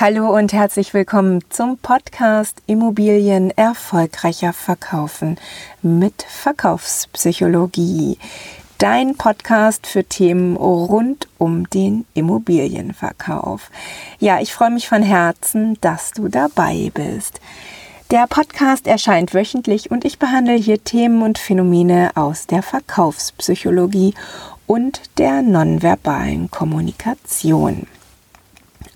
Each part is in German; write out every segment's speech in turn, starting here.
Hallo und herzlich willkommen zum Podcast Immobilien erfolgreicher verkaufen mit Verkaufspsychologie. Dein Podcast für Themen rund um den Immobilienverkauf. Ja, ich freue mich von Herzen, dass du dabei bist. Der Podcast erscheint wöchentlich und ich behandle hier Themen und Phänomene aus der Verkaufspsychologie und der nonverbalen Kommunikation.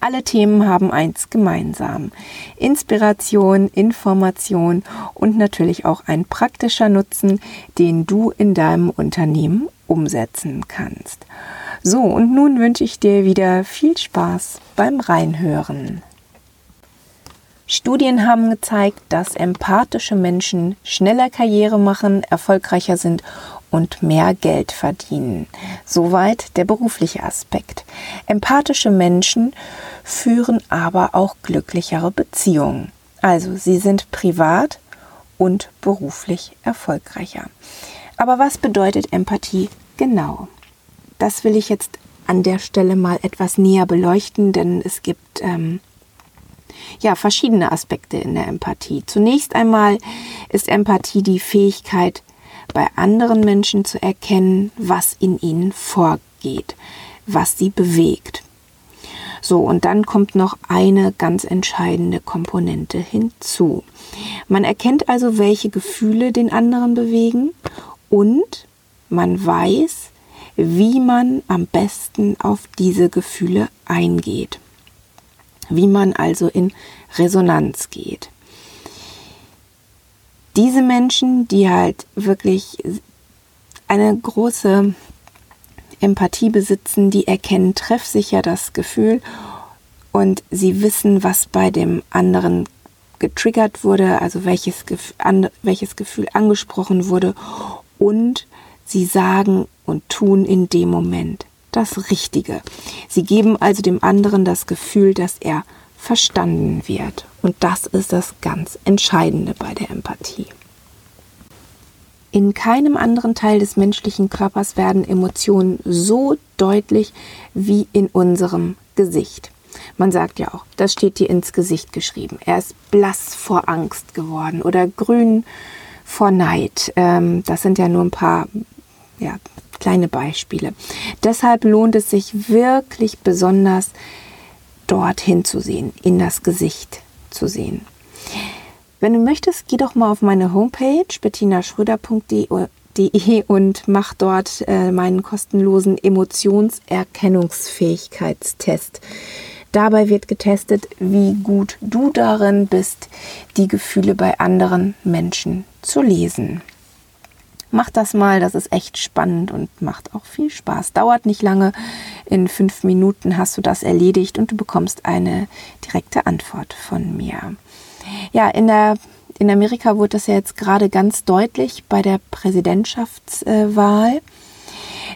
Alle Themen haben eins gemeinsam. Inspiration, Information und natürlich auch ein praktischer Nutzen, den du in deinem Unternehmen umsetzen kannst. So, und nun wünsche ich dir wieder viel Spaß beim Reinhören. Studien haben gezeigt, dass empathische Menschen schneller Karriere machen, erfolgreicher sind und mehr Geld verdienen. Soweit der berufliche Aspekt. Empathische Menschen führen aber auch glücklichere Beziehungen. Also sie sind privat und beruflich erfolgreicher. Aber was bedeutet Empathie genau? Das will ich jetzt an der Stelle mal etwas näher beleuchten, denn es gibt ähm, ja verschiedene Aspekte in der Empathie. Zunächst einmal ist Empathie die Fähigkeit, bei anderen Menschen zu erkennen, was in ihnen vorgeht, was sie bewegt. So, und dann kommt noch eine ganz entscheidende Komponente hinzu. Man erkennt also, welche Gefühle den anderen bewegen und man weiß, wie man am besten auf diese Gefühle eingeht. Wie man also in Resonanz geht diese Menschen, die halt wirklich eine große Empathie besitzen, die erkennen treffsicher das Gefühl und sie wissen, was bei dem anderen getriggert wurde, also welches, an, welches Gefühl angesprochen wurde und sie sagen und tun in dem Moment das Richtige. Sie geben also dem anderen das Gefühl, dass er verstanden wird. Und das ist das ganz Entscheidende bei der Empathie. In keinem anderen Teil des menschlichen Körpers werden Emotionen so deutlich wie in unserem Gesicht. Man sagt ja auch, das steht dir ins Gesicht geschrieben. Er ist blass vor Angst geworden oder grün vor Neid. Ähm, das sind ja nur ein paar ja, kleine Beispiele. Deshalb lohnt es sich wirklich besonders, dorthin zu sehen, in das Gesicht zu sehen. Wenn du möchtest, geh doch mal auf meine Homepage bettinaschröder.de und mach dort äh, meinen kostenlosen Emotionserkennungsfähigkeitstest. Dabei wird getestet, wie gut du darin bist, die Gefühle bei anderen Menschen zu lesen. Mach das mal, das ist echt spannend und macht auch viel Spaß. Dauert nicht lange, in fünf Minuten hast du das erledigt und du bekommst eine direkte Antwort von mir. Ja, in der in Amerika wurde das ja jetzt gerade ganz deutlich bei der Präsidentschaftswahl.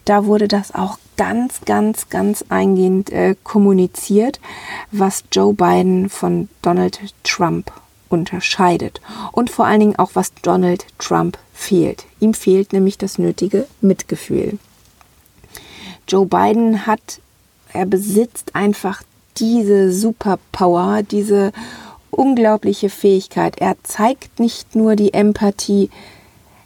Da wurde das auch ganz, ganz, ganz eingehend äh, kommuniziert, was Joe Biden von Donald Trump unterscheidet und vor allen Dingen auch, was Donald Trump fehlt. Ihm fehlt nämlich das nötige Mitgefühl. Joe Biden hat, er besitzt einfach diese Superpower, diese unglaubliche Fähigkeit. Er zeigt nicht nur die Empathie,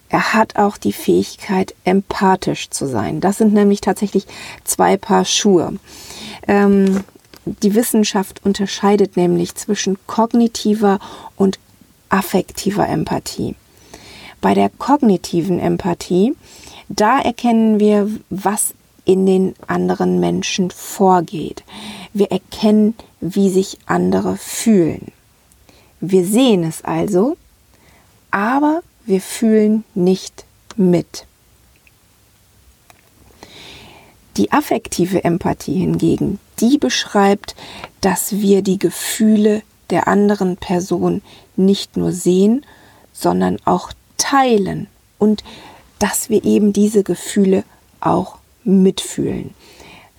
er hat auch die Fähigkeit, empathisch zu sein. Das sind nämlich tatsächlich zwei Paar Schuhe. Ähm, die Wissenschaft unterscheidet nämlich zwischen kognitiver und affektiver Empathie. Bei der kognitiven Empathie, da erkennen wir, was in den anderen Menschen vorgeht. Wir erkennen, wie sich andere fühlen. Wir sehen es also, aber wir fühlen nicht mit. Die affektive Empathie hingegen, die beschreibt, dass wir die Gefühle der anderen Person nicht nur sehen, sondern auch teilen und dass wir eben diese Gefühle auch mitfühlen.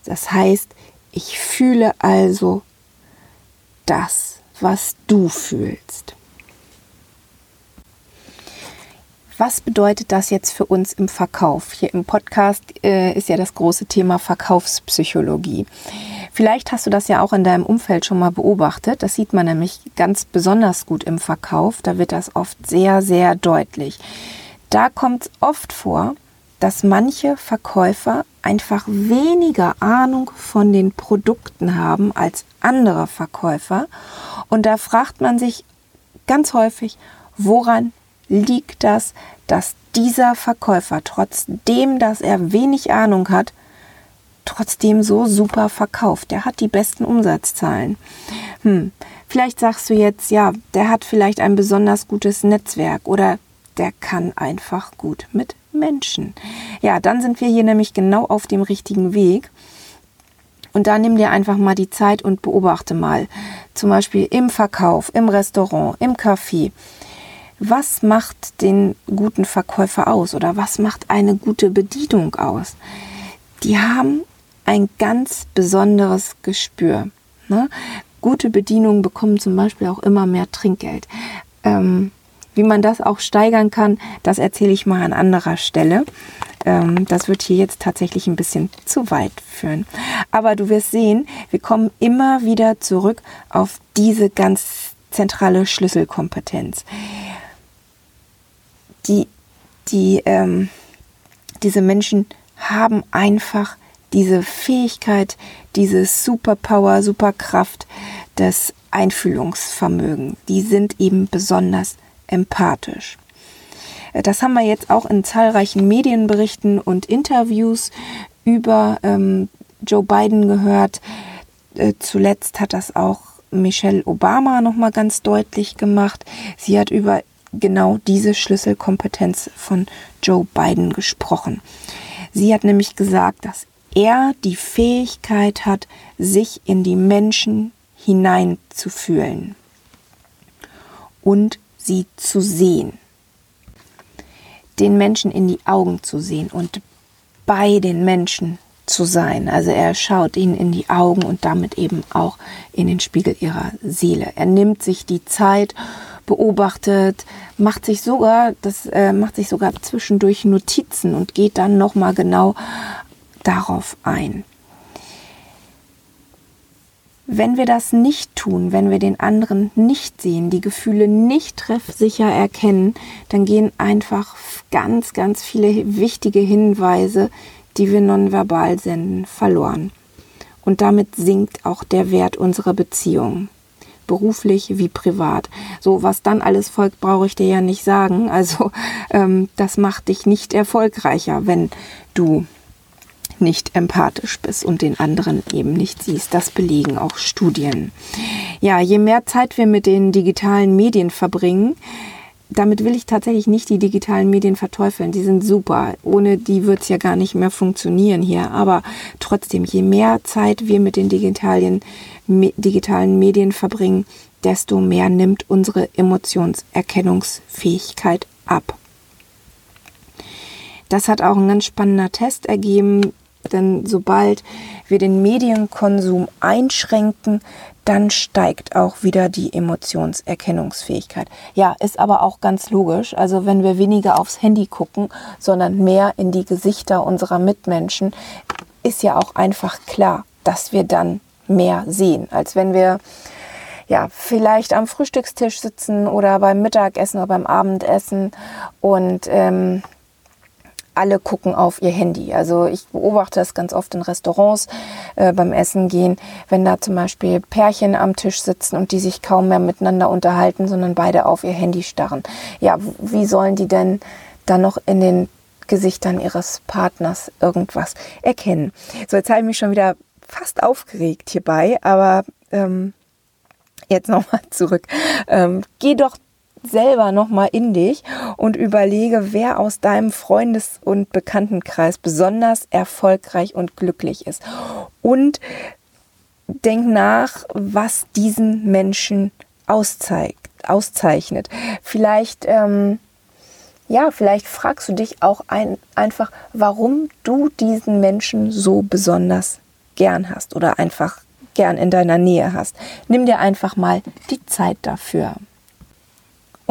Das heißt, ich fühle also das, was du fühlst. Was bedeutet das jetzt für uns im Verkauf? Hier im Podcast äh, ist ja das große Thema Verkaufspsychologie. Vielleicht hast du das ja auch in deinem Umfeld schon mal beobachtet. Das sieht man nämlich ganz besonders gut im Verkauf. Da wird das oft sehr, sehr deutlich. Da kommt es oft vor, dass manche Verkäufer einfach weniger Ahnung von den Produkten haben als andere Verkäufer. Und da fragt man sich ganz häufig, woran liegt das, dass dieser Verkäufer, trotzdem, dass er wenig Ahnung hat, trotzdem so super verkauft. Der hat die besten Umsatzzahlen. Hm, vielleicht sagst du jetzt, ja, der hat vielleicht ein besonders gutes Netzwerk oder der kann einfach gut mit Menschen. Ja, dann sind wir hier nämlich genau auf dem richtigen Weg. Und da nimm dir einfach mal die Zeit und beobachte mal, zum Beispiel im Verkauf, im Restaurant, im Café. Was macht den guten Verkäufer aus oder was macht eine gute Bedienung aus? Die haben ein ganz besonderes Gespür. Ne? Gute Bedienungen bekommen zum Beispiel auch immer mehr Trinkgeld. Ähm, wie man das auch steigern kann, das erzähle ich mal an anderer Stelle. Ähm, das wird hier jetzt tatsächlich ein bisschen zu weit führen. Aber du wirst sehen, wir kommen immer wieder zurück auf diese ganz zentrale Schlüsselkompetenz. Die, die, ähm, diese Menschen haben einfach diese Fähigkeit, diese Superpower, Superkraft, das Einfühlungsvermögen. Die sind eben besonders empathisch. Äh, das haben wir jetzt auch in zahlreichen Medienberichten und Interviews über ähm, Joe Biden gehört. Äh, zuletzt hat das auch Michelle Obama nochmal ganz deutlich gemacht. Sie hat über genau diese Schlüsselkompetenz von Joe Biden gesprochen. Sie hat nämlich gesagt, dass er die Fähigkeit hat, sich in die Menschen hineinzufühlen und sie zu sehen. Den Menschen in die Augen zu sehen und bei den Menschen zu sein. Also er schaut ihnen in die Augen und damit eben auch in den Spiegel ihrer Seele. Er nimmt sich die Zeit, beobachtet, macht sich sogar, das äh, macht sich sogar zwischendurch Notizen und geht dann noch mal genau darauf ein. Wenn wir das nicht tun, wenn wir den anderen nicht sehen, die Gefühle nicht treffsicher erkennen, dann gehen einfach ganz, ganz viele wichtige Hinweise, die wir nonverbal senden, verloren. Und damit sinkt auch der Wert unserer Beziehung. Beruflich wie privat. So, was dann alles folgt, brauche ich dir ja nicht sagen. Also, ähm, das macht dich nicht erfolgreicher, wenn du nicht empathisch bist und den anderen eben nicht siehst. Das belegen auch Studien. Ja, je mehr Zeit wir mit den digitalen Medien verbringen, damit will ich tatsächlich nicht die digitalen Medien verteufeln. Die sind super. Ohne die wird es ja gar nicht mehr funktionieren hier. Aber trotzdem, je mehr Zeit wir mit den digitalen, me, digitalen Medien verbringen, desto mehr nimmt unsere Emotionserkennungsfähigkeit ab. Das hat auch ein ganz spannender Test ergeben, denn sobald wir den Medienkonsum einschränken, dann steigt auch wieder die Emotionserkennungsfähigkeit. Ja, ist aber auch ganz logisch. Also wenn wir weniger aufs Handy gucken, sondern mehr in die Gesichter unserer Mitmenschen, ist ja auch einfach klar, dass wir dann mehr sehen, als wenn wir ja, vielleicht am Frühstückstisch sitzen oder beim Mittagessen oder beim Abendessen und ähm, alle gucken auf ihr Handy. Also ich beobachte das ganz oft in Restaurants äh, beim Essen gehen, wenn da zum Beispiel Pärchen am Tisch sitzen und die sich kaum mehr miteinander unterhalten, sondern beide auf ihr Handy starren. Ja, wie sollen die denn dann noch in den Gesichtern ihres Partners irgendwas erkennen? So, jetzt habe ich mich schon wieder fast aufgeregt hierbei, aber ähm, jetzt nochmal zurück. Ähm, geh doch selber nochmal in dich und überlege, wer aus deinem Freundes- und Bekanntenkreis besonders erfolgreich und glücklich ist. Und denk nach, was diesen Menschen auszeigt, auszeichnet. Vielleicht, ähm, ja, vielleicht fragst du dich auch ein, einfach, warum du diesen Menschen so besonders gern hast oder einfach gern in deiner Nähe hast. Nimm dir einfach mal die Zeit dafür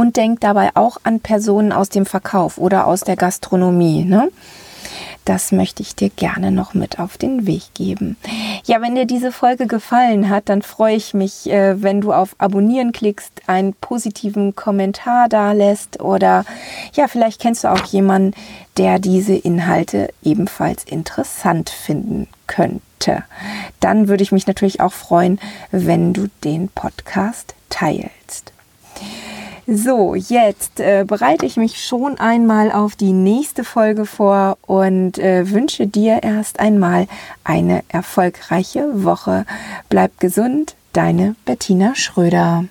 und denk dabei auch an Personen aus dem Verkauf oder aus der Gastronomie. Ne? Das möchte ich dir gerne noch mit auf den Weg geben. Ja, wenn dir diese Folge gefallen hat, dann freue ich mich, äh, wenn du auf Abonnieren klickst, einen positiven Kommentar da lässt oder ja, vielleicht kennst du auch jemanden, der diese Inhalte ebenfalls interessant finden könnte. Dann würde ich mich natürlich auch freuen, wenn du den Podcast teilst. So, jetzt äh, bereite ich mich schon einmal auf die nächste Folge vor und äh, wünsche dir erst einmal eine erfolgreiche Woche. Bleib gesund, deine Bettina Schröder.